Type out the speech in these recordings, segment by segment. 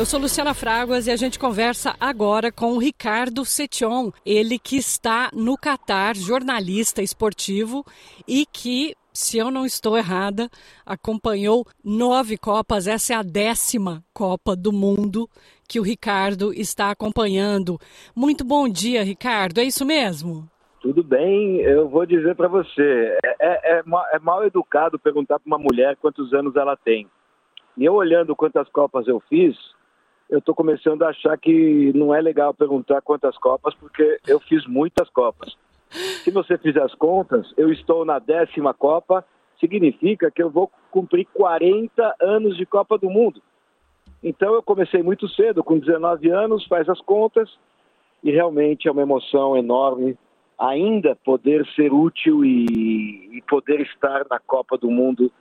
Eu sou Luciana Fraguas e a gente conversa agora com o Ricardo Setion, ele que está no Catar, jornalista esportivo e que se eu não estou errada, acompanhou nove Copas. Essa é a décima Copa do Mundo que o Ricardo está acompanhando. Muito bom dia, Ricardo. É isso mesmo? Tudo bem, eu vou dizer para você. É, é, é, é, mal educado perguntar para uma mulher quantos anos ela tem. E eu olhando quantas Copas eu fiz, eu estou começando a achar que não é legal perguntar quantas Copas, porque eu fiz muitas Copas. Se você fizer as contas, eu estou na décima Copa, significa que eu vou cumprir 40 anos de Copa do Mundo. Então eu comecei muito cedo, com 19 anos, faz as contas, e realmente é uma emoção enorme ainda poder ser útil e, e poder estar na Copa do Mundo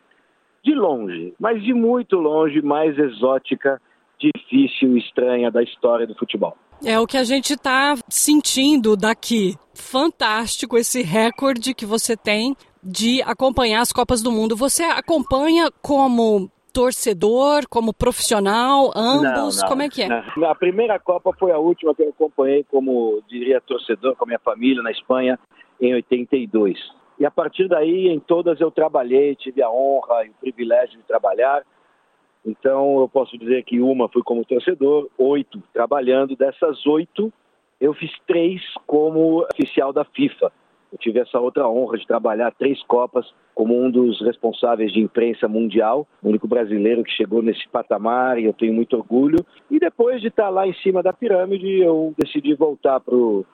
de longe, mas de muito longe, mais exótica, difícil e estranha da história do futebol. É o que a gente está sentindo daqui. Fantástico esse recorde que você tem de acompanhar as Copas do Mundo. Você acompanha como torcedor, como profissional, ambos? Não, não, como é que é? Não. A primeira Copa foi a última que eu acompanhei como, diria, torcedor com a minha família na Espanha em 82. E a partir daí, em todas eu trabalhei, tive a honra e o privilégio de trabalhar. Então, eu posso dizer que uma fui como torcedor, oito trabalhando. Dessas oito, eu fiz três como oficial da FIFA. Eu tive essa outra honra de trabalhar três Copas como um dos responsáveis de imprensa mundial, o único brasileiro que chegou nesse patamar e eu tenho muito orgulho. E depois de estar lá em cima da pirâmide, eu decidi voltar para o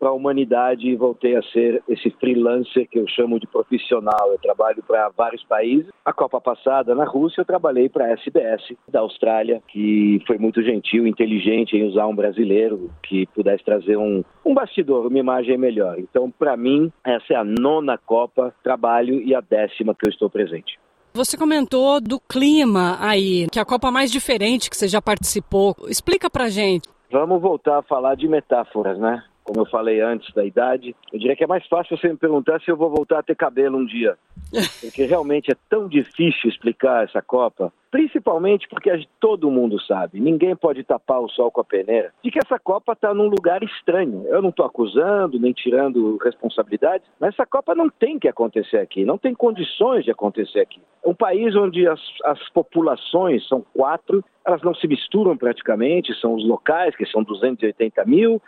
para a humanidade e voltei a ser esse freelancer que eu chamo de profissional. Eu trabalho para vários países. A Copa passada, na Rússia, eu trabalhei para a SBS da Austrália, que foi muito gentil, inteligente em usar um brasileiro que pudesse trazer um, um bastidor, uma imagem melhor. Então, para mim, essa é a nona Copa, trabalho e a décima que eu estou presente. Você comentou do clima aí, que é a Copa mais diferente que você já participou. Explica pra gente. Vamos voltar a falar de metáforas, né? Como eu falei antes da idade, eu diria que é mais fácil você me perguntar se eu vou voltar a ter cabelo um dia. Porque realmente é tão difícil explicar essa Copa, principalmente porque todo mundo sabe, ninguém pode tapar o sol com a peneira, de que essa Copa está num lugar estranho. Eu não estou acusando, nem tirando responsabilidade, mas essa Copa não tem que acontecer aqui, não tem condições de acontecer aqui. É um país onde as, as populações são quatro, elas não se misturam praticamente, são os locais, que são 280 mil,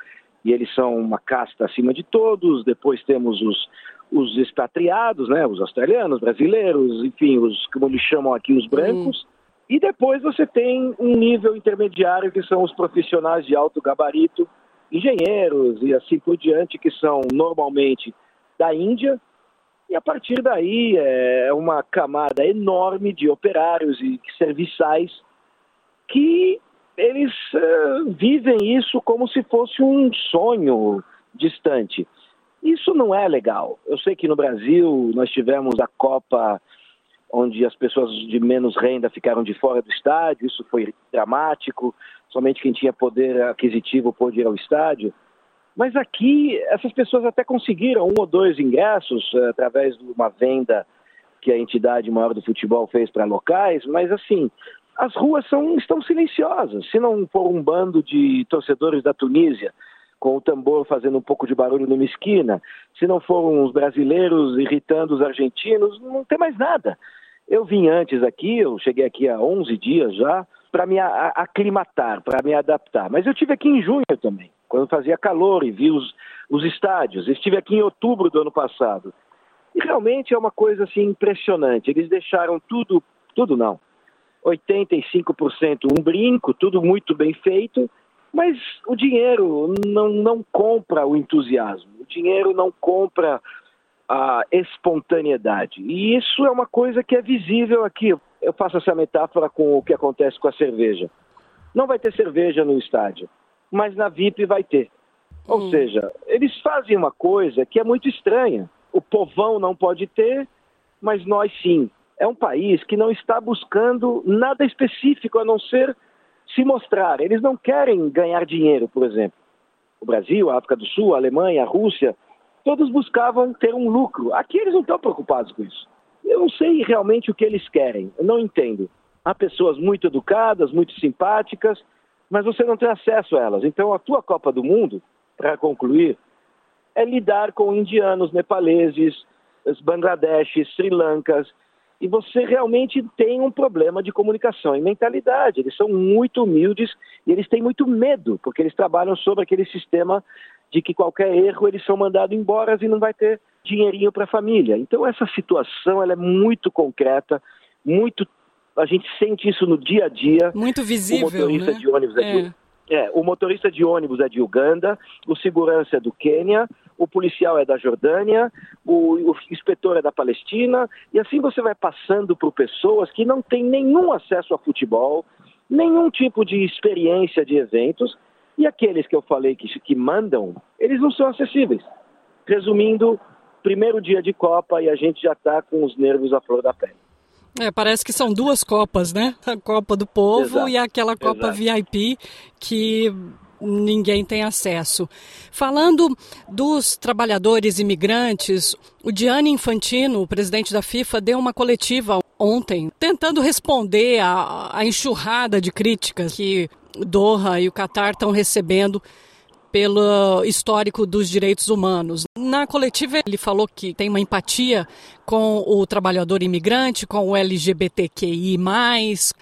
e eles são uma casta acima de todos. Depois temos os, os expatriados, né, os australianos, brasileiros, enfim, os como eles chamam aqui os brancos. Uhum. E depois você tem um nível intermediário que são os profissionais de alto gabarito, engenheiros e assim por diante, que são normalmente da Índia. E a partir daí é uma camada enorme de operários e serviçais que eles uh, vivem isso como se fosse um sonho distante. Isso não é legal. Eu sei que no Brasil nós tivemos a Copa onde as pessoas de menos renda ficaram de fora do estádio, isso foi dramático, somente quem tinha poder aquisitivo pôde ir ao estádio. Mas aqui essas pessoas até conseguiram um ou dois ingressos uh, através de uma venda que a entidade maior do futebol fez para locais, mas assim, as ruas são, estão silenciosas. Se não for um bando de torcedores da Tunísia com o tambor fazendo um pouco de barulho numa esquina, se não foram os brasileiros irritando os argentinos, não tem mais nada. Eu vim antes aqui, eu cheguei aqui há 11 dias já, para me aclimatar, para me adaptar. Mas eu tive aqui em junho também, quando fazia calor e vi os, os estádios. Estive aqui em outubro do ano passado. E realmente é uma coisa assim impressionante. Eles deixaram tudo, tudo não, 85% um brinco, tudo muito bem feito, mas o dinheiro não, não compra o entusiasmo, o dinheiro não compra a espontaneidade. E isso é uma coisa que é visível aqui. Eu faço essa metáfora com o que acontece com a cerveja. Não vai ter cerveja no estádio, mas na VIP vai ter. Ou hum. seja, eles fazem uma coisa que é muito estranha. O povão não pode ter, mas nós sim é um país que não está buscando nada específico a não ser se mostrar. Eles não querem ganhar dinheiro, por exemplo. O Brasil, a África do Sul, a Alemanha, a Rússia, todos buscavam ter um lucro. Aqui eles não estão preocupados com isso. Eu não sei realmente o que eles querem, eu não entendo. Há pessoas muito educadas, muito simpáticas, mas você não tem acesso a elas. Então, a tua Copa do Mundo, para concluir, é lidar com indianos, nepaleses, Bangladeshes, Sri Lankas, e você realmente tem um problema de comunicação e mentalidade. Eles são muito humildes e eles têm muito medo, porque eles trabalham sobre aquele sistema de que qualquer erro eles são mandados embora e não vai ter dinheirinho para a família. Então essa situação ela é muito concreta, muito a gente sente isso no dia a dia. Muito visível, o motorista né? de ônibus é, é. De, é, o motorista de ônibus é de Uganda, o segurança é do Quênia, o policial é da Jordânia, o, o inspetor é da Palestina, e assim você vai passando por pessoas que não têm nenhum acesso a futebol, nenhum tipo de experiência de eventos, e aqueles que eu falei que, que mandam, eles não são acessíveis. Resumindo, primeiro dia de Copa e a gente já está com os nervos à flor da pele. É, parece que são duas Copas, né? A Copa do Povo Exato. e aquela Copa Exato. VIP que ninguém tem acesso. Falando dos trabalhadores imigrantes, o Gianni Infantino, o presidente da FIFA, deu uma coletiva ontem, tentando responder à, à enxurrada de críticas que Doha e o Catar estão recebendo pelo histórico dos direitos humanos. Na coletiva, ele falou que tem uma empatia com o trabalhador imigrante, com o LGBTQI,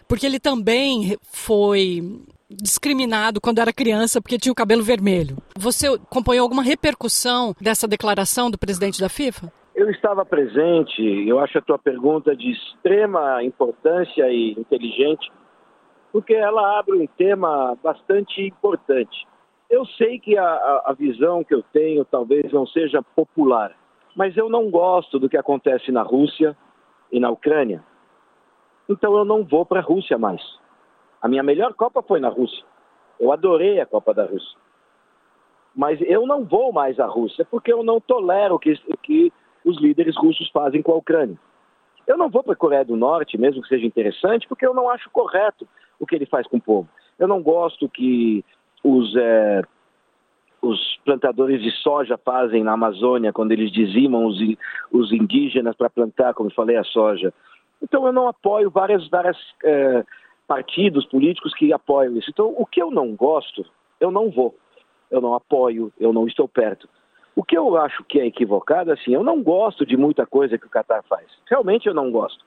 porque ele também foi discriminado quando era criança porque tinha o cabelo vermelho. Você acompanhou alguma repercussão dessa declaração do presidente da FIFA? Eu estava presente, eu acho a tua pergunta de extrema importância e inteligente, porque ela abre um tema bastante importante. Eu sei que a, a visão que eu tenho talvez não seja popular, mas eu não gosto do que acontece na Rússia e na Ucrânia. Então eu não vou para a Rússia mais. A minha melhor Copa foi na Rússia. Eu adorei a Copa da Rússia. Mas eu não vou mais à Rússia porque eu não tolero o que, que os líderes russos fazem com a Ucrânia. Eu não vou para a Coreia do Norte, mesmo que seja interessante, porque eu não acho correto o que ele faz com o povo. Eu não gosto que os, é, os plantadores de soja fazem na Amazônia, quando eles dizimam os, os indígenas para plantar, como falei, a soja. Então eu não apoio várias, várias é, partidos políticos que apoiam isso. Então, o que eu não gosto, eu não vou. Eu não apoio, eu não estou perto. O que eu acho que é equivocado, assim, eu não gosto de muita coisa que o Qatar faz. Realmente eu não gosto.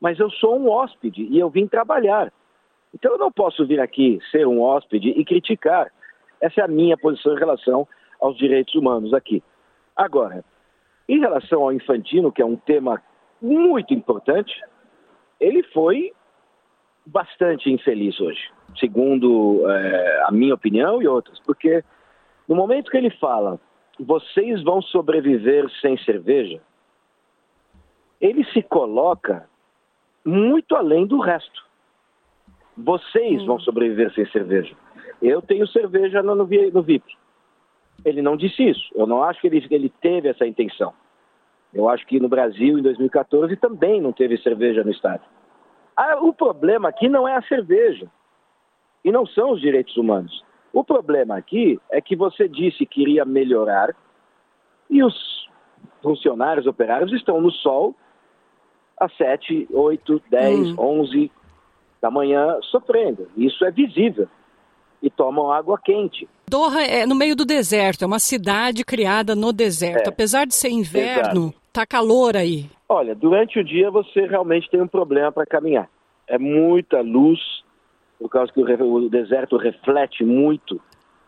Mas eu sou um hóspede e eu vim trabalhar. Então eu não posso vir aqui ser um hóspede e criticar. Essa é a minha posição em relação aos direitos humanos aqui. Agora, em relação ao infantino, que é um tema muito importante, ele foi bastante infeliz hoje, segundo é, a minha opinião e outras, porque no momento que ele fala vocês vão sobreviver sem cerveja, ele se coloca muito além do resto. Vocês vão hum. sobreviver sem cerveja. Eu tenho cerveja no, no VIP. Ele não disse isso. Eu não acho que ele, ele teve essa intenção. Eu acho que no Brasil, em 2014, também não teve cerveja no estádio. Ah, o problema aqui não é a cerveja e não são os direitos humanos. O problema aqui é que você disse que iria melhorar e os funcionários operários estão no sol às 7, 8, 10, hum. 11 da manhã sofrendo. Isso é visível. E tomam água quente. Doha é no meio do deserto, é uma cidade criada no deserto. É. Apesar de ser inverno, Exato. Tá calor aí. Olha, durante o dia você realmente tem um problema para caminhar. É muita luz, por causa que o, deserto reflete muito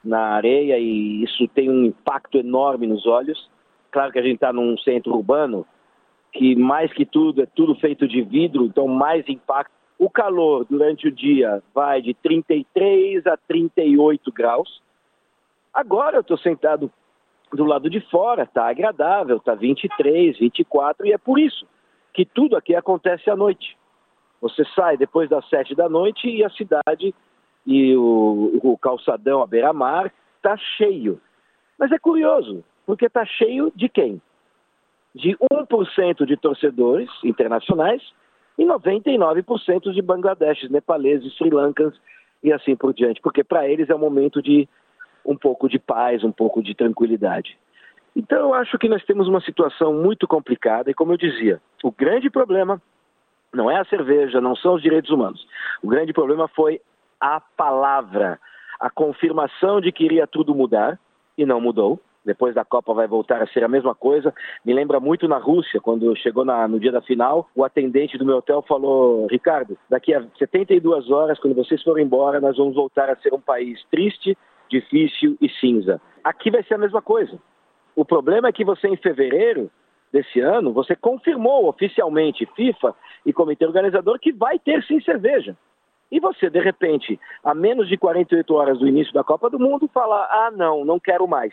na areia e isso tem um impacto enorme nos olhos. Claro que a gente está num centro urbano que mais que tudo é tudo feito de vidro, então mais impacto. O calor durante o dia vai de 33 a 38 graus. Agora eu estou sentado do lado de fora, tá agradável, tá 23, 24 e é por isso que tudo aqui acontece à noite. Você sai depois das sete da noite e a cidade e o, o calçadão à beira-mar está cheio. Mas é curioso, porque está cheio de quem? De 1% de torcedores internacionais e 99% de bangladeshes, nepaleses, sri lankans e assim por diante, porque para eles é um momento de um pouco de paz, um pouco de tranquilidade. Então eu acho que nós temos uma situação muito complicada e como eu dizia, o grande problema Não é a cerveja, não são os direitos humanos. O grande problema foi a palavra, a confirmação de que iria tudo mudar e não mudou. Depois da Copa vai voltar a ser a mesma coisa. Me lembra muito na Rússia, quando chegou na, no dia da final, o atendente do meu hotel falou: Ricardo, daqui a 72 horas, quando vocês forem embora, nós vamos voltar a ser um país triste, difícil e cinza. Aqui vai ser a mesma coisa. O problema é que você, em fevereiro desse ano, você confirmou oficialmente, FIFA e comitê organizador, que vai ter sim cerveja. E você, de repente, a menos de 48 horas do início da Copa do Mundo, fala: ah, não, não quero mais.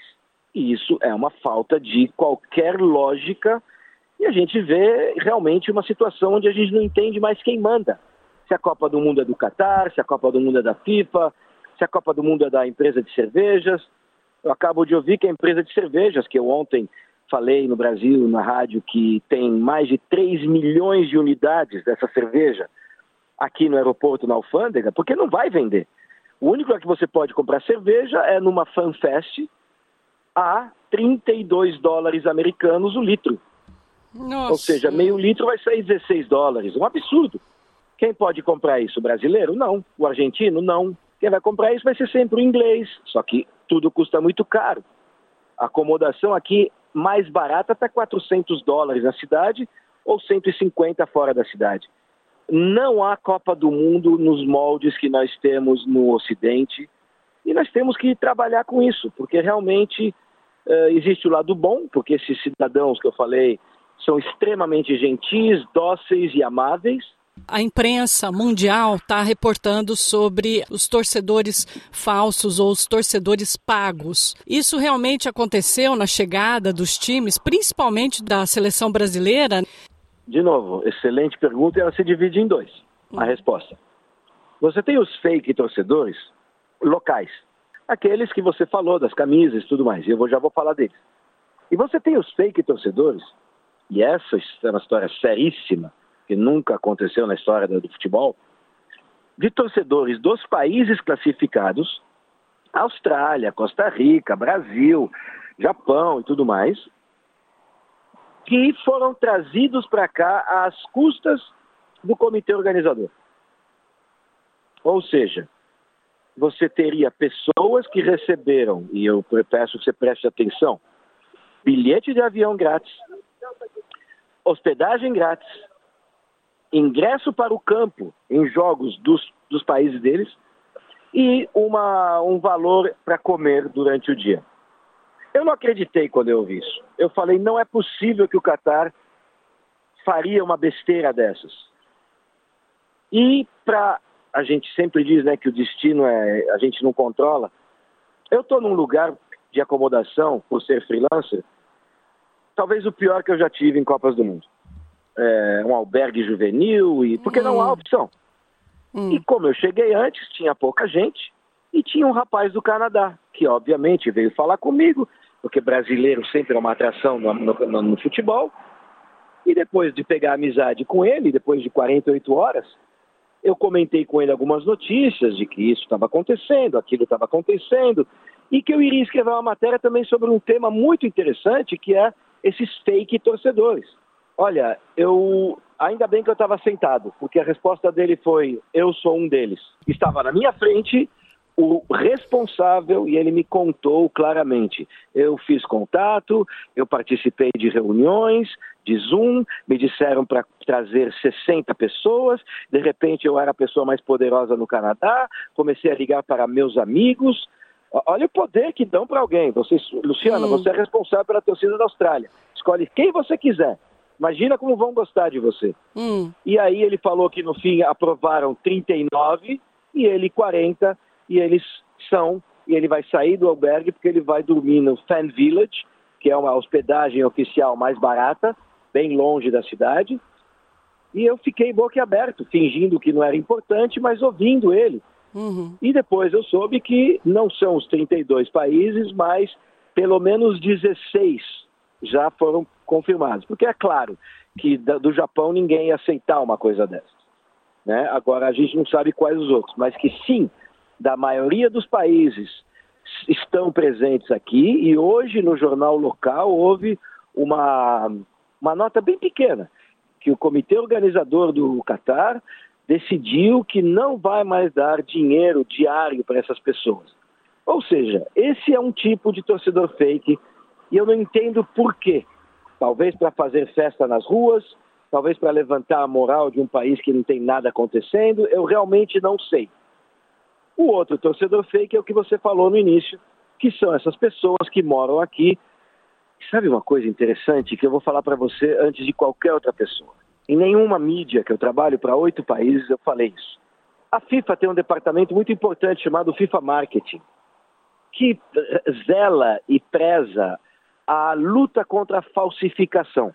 E isso é uma falta de qualquer lógica. E a gente vê realmente uma situação onde a gente não entende mais quem manda. Se a Copa do Mundo é do Catar, se a Copa do Mundo é da FIFA, se a Copa do Mundo é da empresa de cervejas. Eu acabo de ouvir que a empresa de cervejas, que eu ontem falei no Brasil, na rádio, que tem mais de 3 milhões de unidades dessa cerveja aqui no aeroporto, na alfândega, porque não vai vender. O único lugar que você pode comprar cerveja é numa FanFest, a 32 dólares americanos o litro. Nossa. Ou seja, meio litro vai sair 16 dólares. Um absurdo. Quem pode comprar isso? O brasileiro? Não. O argentino? Não. Quem vai comprar isso vai ser sempre o inglês. Só que tudo custa muito caro. A acomodação aqui mais barata está 400 dólares na cidade ou 150 fora da cidade. Não há Copa do Mundo nos moldes que nós temos no Ocidente e nós temos que trabalhar com isso, porque realmente uh, existe o lado bom, porque esses cidadãos que eu falei são extremamente gentis, dóceis e amáveis. A imprensa mundial está reportando sobre os torcedores falsos ou os torcedores pagos. Isso realmente aconteceu na chegada dos times, principalmente da seleção brasileira? De novo, excelente pergunta e ela se divide em dois. A resposta. Você tem os fake torcedores, locais. Aqueles que você falou, das camisas e tudo mais, e eu já vou falar deles. E você tem os fake torcedores, e essa é uma história seríssima, que nunca aconteceu na história do futebol, de torcedores dos países classificados, Austrália, Costa Rica, Brasil, Japão e tudo mais, que foram trazidos para cá às custas do comitê organizador. Ou seja, você teria pessoas que receberam, e eu peço que você preste atenção, bilhete de avião grátis, hospedagem grátis, ingresso para o campo em jogos dos, dos países deles e uma, um valor para comer durante o dia. Eu não acreditei quando eu ouvi isso. Eu falei, não é possível que o Catar faria uma besteira dessas. E para a gente sempre diz né, que o destino é a gente não controla. Eu estou num lugar de acomodação, por ser freelancer, talvez o pior que eu já tive em Copas do Mundo. É, um albergue juvenil, e porque hum. não há hum. opção. Hum. E como eu cheguei antes, tinha pouca gente, e tinha um rapaz do Canadá, que obviamente veio falar comigo, porque brasileiro sempre é uma atração no, no, no futebol. E depois de pegar amizade com ele, depois de 48 horas, eu comentei com ele algumas notícias de que isso estava acontecendo, aquilo estava acontecendo, e que eu iria escrever uma matéria também sobre um tema muito interessante, que é esses fake torcedores. Olha, eu ainda bem que eu estava sentado, porque a resposta dele foi: eu sou um deles. Estava na minha frente o responsável e ele me contou claramente. Eu fiz contato, eu participei de reuniões, de Zoom, me disseram para trazer 60 pessoas, de repente eu era a pessoa mais poderosa no Canadá, comecei a ligar para meus amigos. Olha o poder que dão para alguém. Você, Luciana, você é responsável pela torcida da Austrália. Escolhe quem você quiser. Imagina como vão gostar de você. Hum. E aí ele falou que no fim aprovaram 39 e ele 40 e eles são, e ele vai sair do albergue porque ele vai dormir no Fan Village, que é uma hospedagem oficial mais barata, bem longe da cidade. E eu fiquei boquiaberto, fingindo que não era importante, mas ouvindo ele. Uhum. E depois eu soube que não são os 32 países, mas pelo menos 16 já foram confirmados. Porque é claro que do Japão ninguém ia aceitar uma coisa dessas. Né? Agora a gente não sabe quais os outros, mas que sim, da maioria dos países estão presentes aqui e hoje no jornal local houve uma, uma nota bem pequena que o comitê organizador do Qatar decidiu que não vai mais dar dinheiro diário para essas pessoas. Ou seja, esse é um tipo de torcedor fake e eu não entendo por quê. Talvez para fazer festa nas ruas, talvez para levantar a moral de um país que não tem nada acontecendo, eu realmente não sei. O outro torcedor fake é o que você falou no início, que são essas pessoas que moram aqui. Sabe uma coisa interessante que eu vou falar para você antes de qualquer outra pessoa? Em nenhuma mídia que eu trabalho para oito países eu falei isso. A FIFA tem um departamento muito importante chamado FIFA Marketing, que zela e preza a luta contra a falsificação.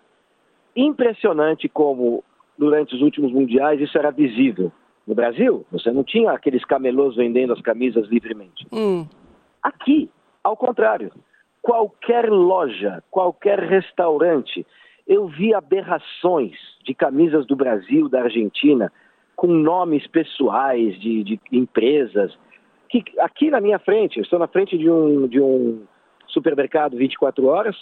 Impressionante como, durante os últimos mundiais, isso era visível. No Brasil, você não tinha aqueles camelôs vendendo as camisas livremente. Hum. Aqui, ao contrário, qualquer loja, qualquer restaurante, eu vi aberrações de camisas do Brasil, da Argentina, com nomes pessoais de, de empresas. Que aqui na minha frente, eu estou na frente de um, de um supermercado 24 horas,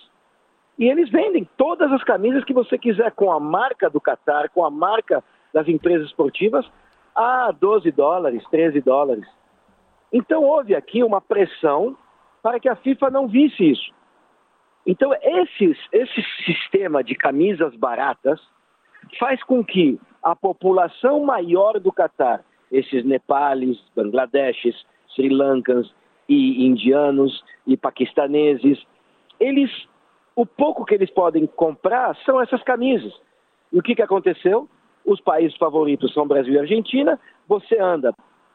e eles vendem todas as camisas que você quiser, com a marca do Qatar, com a marca das empresas esportivas, a 12 dólares, 13 dólares. Então houve aqui uma pressão para que a FIFA não visse isso. Então esse, esse sistema de camisas baratas faz com que a população maior do Catar, esses nepales, bangladeshes, sri lankans e indianos e paquistaneses, eles o pouco que eles podem comprar são essas camisas. E o que, que aconteceu? Os países favoritos são Brasil e Argentina. Você anda,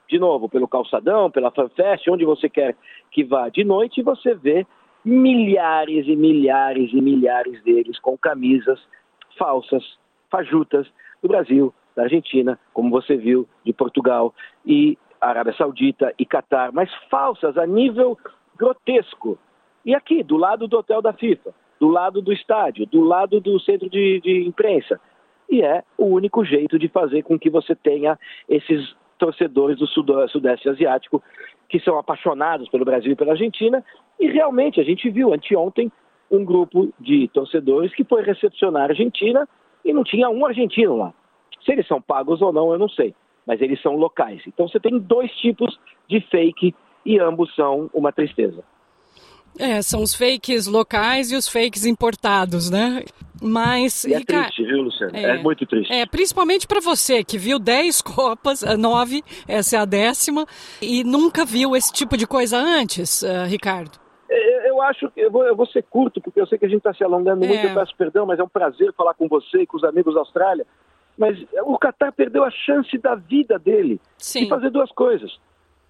de novo, pelo calçadão, pela fanfest, onde você quer que vá de noite, e você vê milhares e milhares e milhares deles com camisas falsas, fajutas, do Brasil, da Argentina, como você viu, de Portugal e Arábia Saudita e Catar, mas falsas a nível grotesco. E aqui, do lado do hotel da FIFA, do lado do estádio, do lado do centro de, de imprensa, e é o único jeito de fazer com que você tenha esses torcedores do Sudeste Asiático que são apaixonados pelo Brasil e pela Argentina. E realmente a gente viu anteontem um grupo de torcedores que foi recepcionar a Argentina e não tinha um argentino lá. Se eles são pagos ou não, eu não sei, mas eles são locais. Então você tem dois tipos de fake e ambos são uma tristeza. É, são os fakes locais e os fakes importados, né? Mas. E é triste, viu, Luciano? É, é muito triste. É, principalmente para você que viu 10 Copas, 9, essa é a décima, e nunca viu esse tipo de coisa antes, uh, Ricardo. É, eu acho que eu vou, eu vou, ser curto, porque eu sei que a gente está se alongando muito, é. eu peço perdão, mas é um prazer falar com você e com os amigos da Austrália. Mas o Qatar perdeu a chance da vida dele Sim. de fazer duas coisas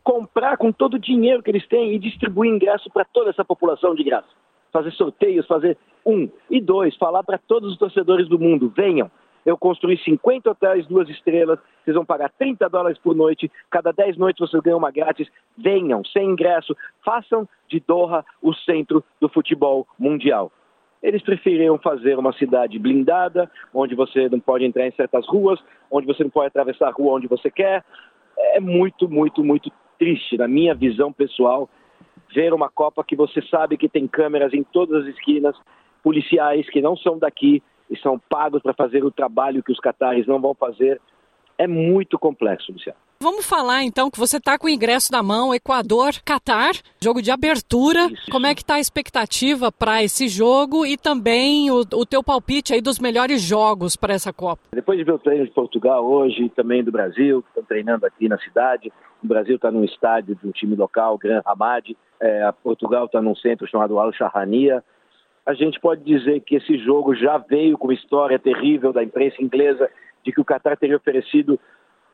comprar com todo o dinheiro que eles têm e distribuir ingresso para toda essa população de graça. Fazer sorteios, fazer um. E dois, falar para todos os torcedores do mundo: venham. Eu construí 50 hotéis, duas estrelas, vocês vão pagar 30 dólares por noite, cada 10 noites vocês ganham uma grátis. Venham, sem ingresso, façam de Doha o centro do futebol mundial. Eles preferiram fazer uma cidade blindada, onde você não pode entrar em certas ruas, onde você não pode atravessar a rua onde você quer. É muito, muito, muito triste, na minha visão pessoal, ver uma Copa que você sabe que tem câmeras em todas as esquinas, policiais que não são daqui e são pagos para fazer o trabalho que os catares não vão fazer. É muito complexo, Luciano. Vamos falar então que você está com o ingresso na mão, Equador, Catar, jogo de abertura. Isso. Como é que está a expectativa para esse jogo e também o, o teu palpite aí dos melhores jogos para essa Copa? Depois de ver o treino de Portugal hoje e também do Brasil, que estão treinando aqui na cidade, o Brasil está num estádio de um time local, Gran Hamad, é, Portugal está num centro chamado Al Shahania. A gente pode dizer que esse jogo já veio com uma história terrível da imprensa inglesa de que o Qatar teria oferecido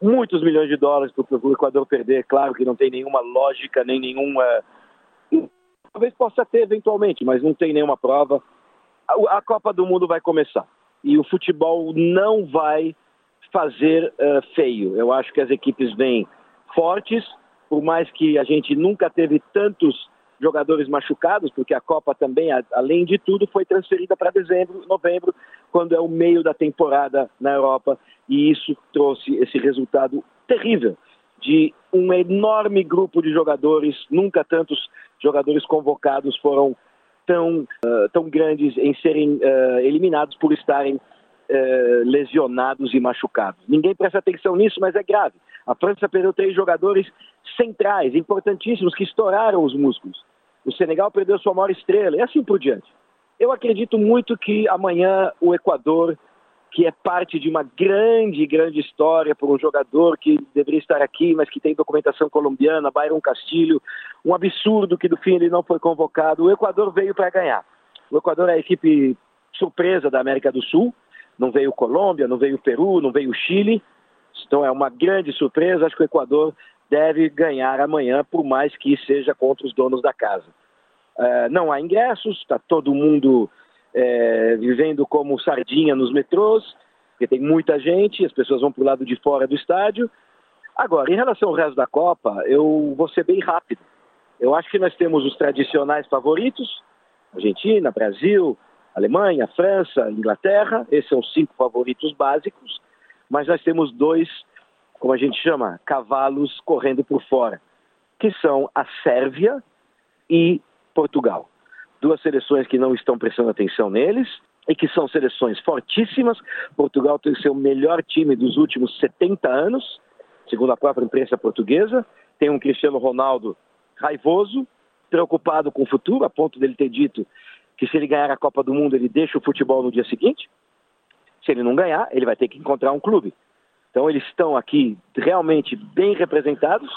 muitos milhões de dólares para o Equador perder. Claro que não tem nenhuma lógica, nem nenhuma. Talvez possa ter eventualmente, mas não tem nenhuma prova. A, Copa do Mundo vai começar e o futebol não vai fazer uh, feio. Eu acho que as equipes vêm fortes, por mais que a gente nunca teve tantos jogadores machucados, porque a Copa também, além de tudo, foi transferida para dezembro, novembro, quando é o meio da temporada na Europa, e isso trouxe esse resultado terrível de um enorme grupo de jogadores, nunca tantos jogadores convocados foram tão, uh, tão grandes em serem uh, eliminados por estarem eh, lesionados e machucados. Ninguém presta atenção nisso, mas é grave. A França perdeu três jogadores centrais, importantíssimos, que estouraram os músculos. O Senegal perdeu sua maior estrela, e assim por diante. Eu acredito muito que amanhã o Equador, que é parte de uma grande, grande história por um jogador que deveria estar aqui, mas que tem documentação colombiana, Byron Castilho, um absurdo que no fim ele não foi convocado. O Equador veio para ganhar. O Equador é a equipe surpresa da América do Sul, não veio Colômbia, não veio Peru, não veio Chile. Então é uma grande surpresa. Acho que o Equador deve ganhar amanhã, por mais que seja contra os donos da casa. Uh, não há ingressos, está todo mundo é, vivendo como sardinha nos metrôs, porque tem muita gente, as pessoas vão para o lado de fora do estádio. Agora, em relação ao resto da Copa, eu vou ser bem rápido. Eu acho que nós temos os tradicionais favoritos, Argentina, Brasil, Alemanha, França, Inglaterra, esses são os cinco favoritos básicos, mas nós temos dois, como a gente chama, cavalos correndo por fora, que são a Sérvia e Portugal. Duas seleções que não estão prestando atenção neles e que são seleções fortíssimas. Portugal tem o seu melhor time dos últimos 70 anos, segundo a própria imprensa portuguesa. Tem um Cristiano Ronaldo raivoso, preocupado com o futuro, a ponto dele ter dito que se ele ganhar a Copa do Mundo, ele deixa o futebol no dia seguinte. Se ele não ganhar, ele vai ter que encontrar um clube. Então eles estão aqui realmente bem representados.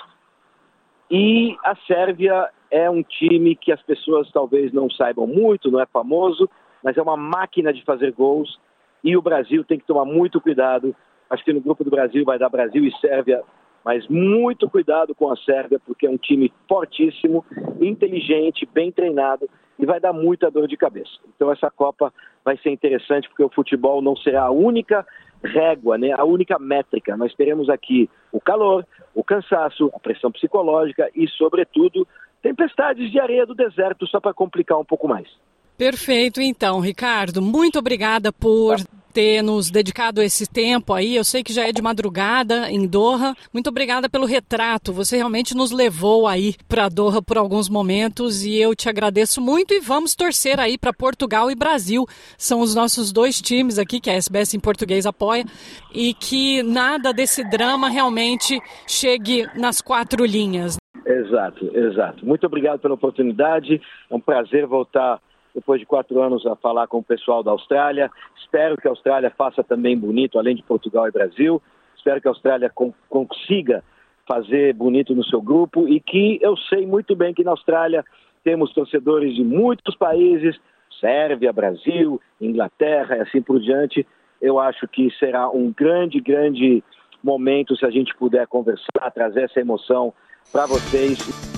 E a Sérvia é um time que as pessoas talvez não saibam muito, não é famoso, mas é uma máquina de fazer gols. E o Brasil tem que tomar muito cuidado. Acho que no grupo do Brasil vai dar Brasil e Sérvia, mas muito cuidado com a Sérvia, porque é um time fortíssimo, inteligente, bem treinado e vai dar muita dor de cabeça. Então essa Copa vai ser interessante porque o futebol não será a única régua, né, a única métrica. Nós teremos aqui o calor, o cansaço, a pressão psicológica e, sobretudo, tempestades de areia do deserto, só para complicar um pouco mais. Perfeito, então, Ricardo. Muito obrigada por ter nos dedicado esse tempo aí. Eu sei que já é de madrugada em Doha. Muito obrigada pelo retrato. Você realmente nos levou aí para Doha por alguns momentos e eu te agradeço muito e vamos torcer aí para Portugal e Brasil. São os nossos dois times aqui que a SBS em português apoia e que nada desse drama realmente chegue nas quatro linhas. Exato, exato. Muito obrigado pela oportunidade. É um prazer voltar depois de quatro anos a falar com o pessoal da Austrália. Espero que a Austrália faça também bonito, além de Portugal e Brasil. Espero que a Austrália consiga fazer bonito no seu grupo e que eu sei muito bem que na Austrália temos torcedores de muitos países, Sérvia, Brasil, Inglaterra e assim por diante. Eu acho que será um grande, grande momento se a gente puder conversar, trazer essa emoção para vocês.